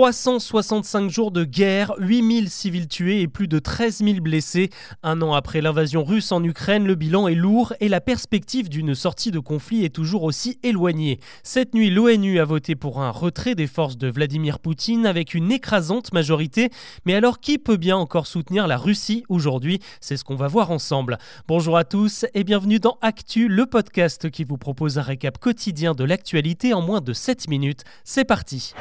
365 jours de guerre, 8000 civils tués et plus de 13 000 blessés. Un an après l'invasion russe en Ukraine, le bilan est lourd et la perspective d'une sortie de conflit est toujours aussi éloignée. Cette nuit, l'ONU a voté pour un retrait des forces de Vladimir Poutine avec une écrasante majorité. Mais alors qui peut bien encore soutenir la Russie aujourd'hui? C'est ce qu'on va voir ensemble. Bonjour à tous et bienvenue dans Actu, le podcast qui vous propose un récap quotidien de l'actualité en moins de 7 minutes. C'est parti.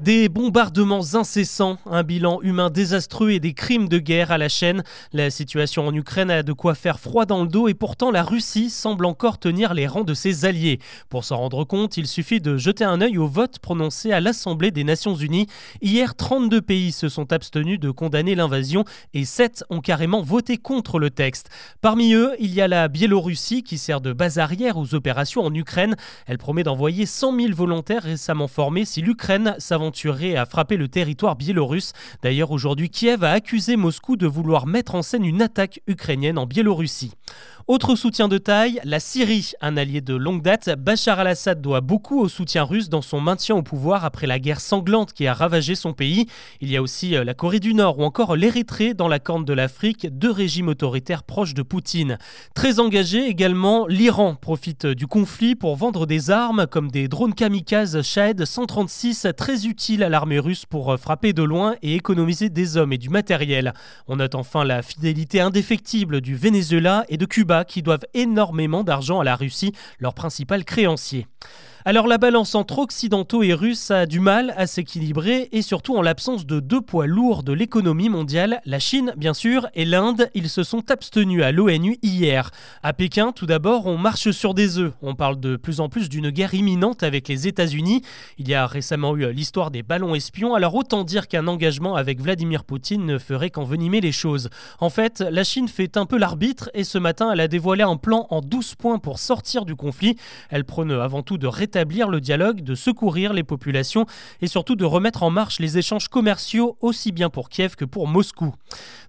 Des bombardements incessants, un bilan humain désastreux et des crimes de guerre à la chaîne. La situation en Ukraine a de quoi faire froid dans le dos et pourtant la Russie semble encore tenir les rangs de ses alliés. Pour s'en rendre compte, il suffit de jeter un œil au vote prononcé à l'Assemblée des Nations Unies. Hier, 32 pays se sont abstenus de condamner l'invasion et 7 ont carrément voté contre le texte. Parmi eux, il y a la Biélorussie qui sert de base arrière aux opérations en Ukraine. Elle promet d'envoyer 100 000 volontaires récemment formés si l'Ukraine s'avance à frapper le territoire biélorusse. D'ailleurs, aujourd'hui, Kiev a accusé Moscou de vouloir mettre en scène une attaque ukrainienne en Biélorussie. Autre soutien de taille, la Syrie, un allié de longue date. Bachar al-Assad doit beaucoup au soutien russe dans son maintien au pouvoir après la guerre sanglante qui a ravagé son pays. Il y a aussi euh, la Corée du Nord ou encore l'Érythrée dans la Corne de l'Afrique, deux régimes autoritaires proches de Poutine. Très engagé également, l'Iran profite du conflit pour vendre des armes comme des drones kamikazes Shahed 136 très utiles à l'armée russe pour euh, frapper de loin et économiser des hommes et du matériel. On note enfin la fidélité indéfectible du Venezuela et de Cuba qui doivent énormément d'argent à la Russie, leur principal créancier. Alors la balance entre occidentaux et russes a du mal à s'équilibrer et surtout en l'absence de deux poids lourds de l'économie mondiale, la Chine bien sûr et l'Inde, ils se sont abstenus à l'ONU hier. À Pékin, tout d'abord, on marche sur des œufs. On parle de plus en plus d'une guerre imminente avec les États-Unis. Il y a récemment eu l'histoire des ballons espions, alors autant dire qu'un engagement avec Vladimir Poutine ne ferait qu'envenimer les choses. En fait, la Chine fait un peu l'arbitre et ce matin, elle a dévoilé un plan en 12 points pour sortir du conflit. Elle prône avant tout de rétablir le dialogue, de secourir les populations et surtout de remettre en marche les échanges commerciaux aussi bien pour Kiev que pour Moscou.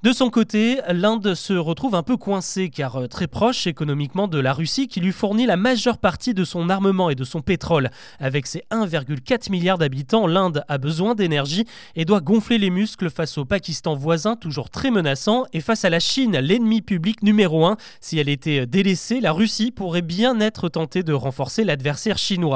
De son côté, l'Inde se retrouve un peu coincée car euh, très proche économiquement de la Russie qui lui fournit la majeure partie de son armement et de son pétrole. Avec ses 1,4 milliard d'habitants, l'Inde a besoin d'énergie et doit gonfler les muscles face au Pakistan voisin toujours très menaçant et face à la Chine, l'ennemi public numéro un. Si elle était délaissée, la Russie pourrait bien être tentée de renforcer l'adversaire chinois.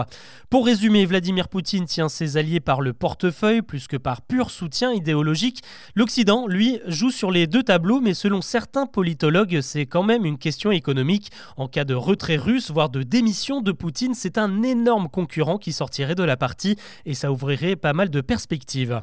Pour résumer, Vladimir Poutine tient ses alliés par le portefeuille plus que par pur soutien idéologique. L'Occident, lui, joue sur les deux tableaux, mais selon certains politologues, c'est quand même une question économique. En cas de retrait russe, voire de démission de Poutine, c'est un énorme concurrent qui sortirait de la partie et ça ouvrirait pas mal de perspectives.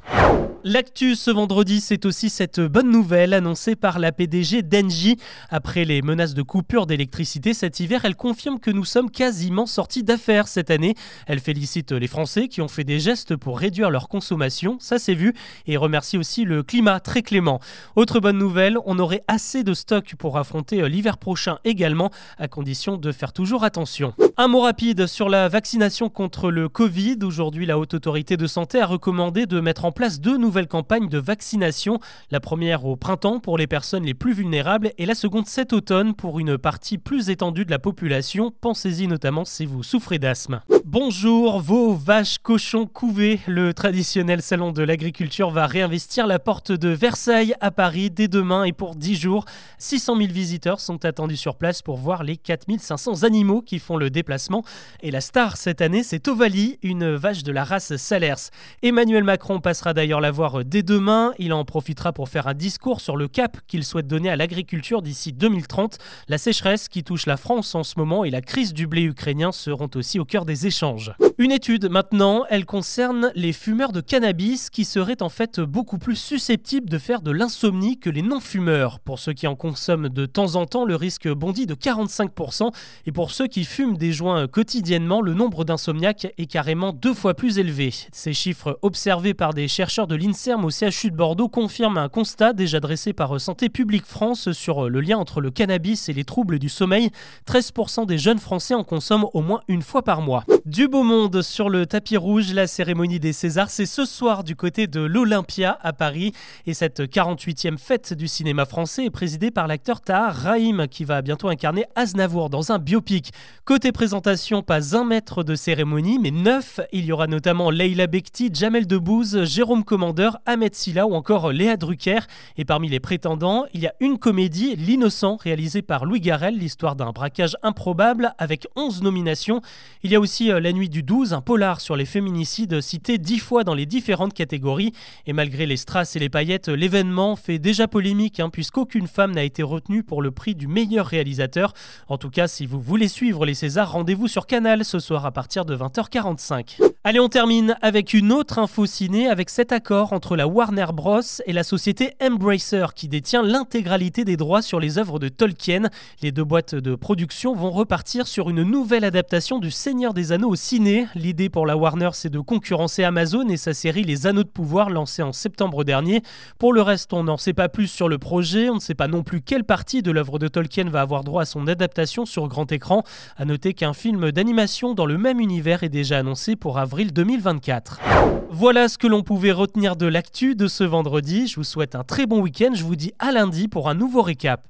L'actu ce vendredi, c'est aussi cette bonne nouvelle annoncée par la PDG d'Engie. Après les menaces de coupure d'électricité cet hiver, elle confirme que nous sommes quasiment sortis d'affaires cette année. Elle félicite les Français qui ont fait des gestes pour réduire leur consommation, ça c'est vu, et remercie aussi le climat très clément. Autre bonne nouvelle, on aurait assez de stock pour affronter l'hiver prochain également, à condition de faire toujours attention. Un mot rapide sur la vaccination contre le Covid. Aujourd'hui, la Haute Autorité de Santé a recommandé de mettre en place deux nouveaux nouvelle campagne de vaccination. La première au printemps pour les personnes les plus vulnérables et la seconde cet automne pour une partie plus étendue de la population. Pensez-y notamment si vous souffrez d'asthme. Bonjour, vos vaches, cochons, couvées. Le traditionnel salon de l'agriculture va réinvestir la porte de Versailles à Paris dès demain et pour 10 jours. 600 000 visiteurs sont attendus sur place pour voir les 4500 animaux qui font le déplacement. Et la star cette année, c'est Ovalie, une vache de la race Salers. Emmanuel Macron passera d'ailleurs la voir dès demain. Il en profitera pour faire un discours sur le cap qu'il souhaite donner à l'agriculture d'ici 2030. La sécheresse qui touche la France en ce moment et la crise du blé ukrainien seront aussi au cœur des échanges. Une étude maintenant, elle concerne les fumeurs de cannabis qui seraient en fait beaucoup plus susceptibles de faire de l'insomnie que les non-fumeurs. Pour ceux qui en consomment de temps en temps, le risque bondit de 45% et pour ceux qui fument des joints quotidiennement, le nombre d'insomniaques est carrément deux fois plus élevé. Ces chiffres observés par des chercheurs de l'INSERM au CHU de Bordeaux confirment un constat déjà dressé par Santé publique France sur le lien entre le cannabis et les troubles du sommeil. 13% des jeunes Français en consomment au moins une fois par mois. Du beau monde sur le tapis rouge, la cérémonie des Césars, c'est ce soir du côté de l'Olympia à Paris. Et cette 48e fête du cinéma français est présidée par l'acteur Tahar Rahim qui va bientôt incarner Aznavour dans un biopic. Côté présentation, pas un mètre de cérémonie, mais neuf. Il y aura notamment Leila Bekti, Jamel Debbouze, Jérôme Commandeur, Ahmed Silla ou encore Léa Drucker. Et parmi les prétendants, il y a une comédie, L'Innocent, réalisée par Louis Garrel, l'histoire d'un braquage improbable avec 11 nominations. Il y a aussi euh, la nuit du 12, un polar sur les féminicides cité dix fois dans les différentes catégories. Et malgré les strass et les paillettes, l'événement fait déjà polémique hein, puisqu'aucune femme n'a été retenue pour le prix du meilleur réalisateur. En tout cas, si vous voulez suivre les Césars, rendez-vous sur Canal ce soir à partir de 20h45. Allez, on termine avec une autre info ciné avec cet accord entre la Warner Bros et la société Embracer qui détient l'intégralité des droits sur les œuvres de Tolkien. Les deux boîtes de production vont repartir sur une nouvelle adaptation du Seigneur des Anneaux au ciné. L'idée pour la Warner, c'est de concurrencer Amazon et sa série Les Anneaux de pouvoir lancée en septembre dernier. Pour le reste, on n'en sait pas plus sur le projet, on ne sait pas non plus quelle partie de l'œuvre de Tolkien va avoir droit à son adaptation sur grand écran. À noter qu'un film d'animation dans le même univers est déjà annoncé pour avoir avril 2024. Voilà ce que l'on pouvait retenir de l'actu de ce vendredi. Je vous souhaite un très bon week-end. Je vous dis à lundi pour un nouveau récap.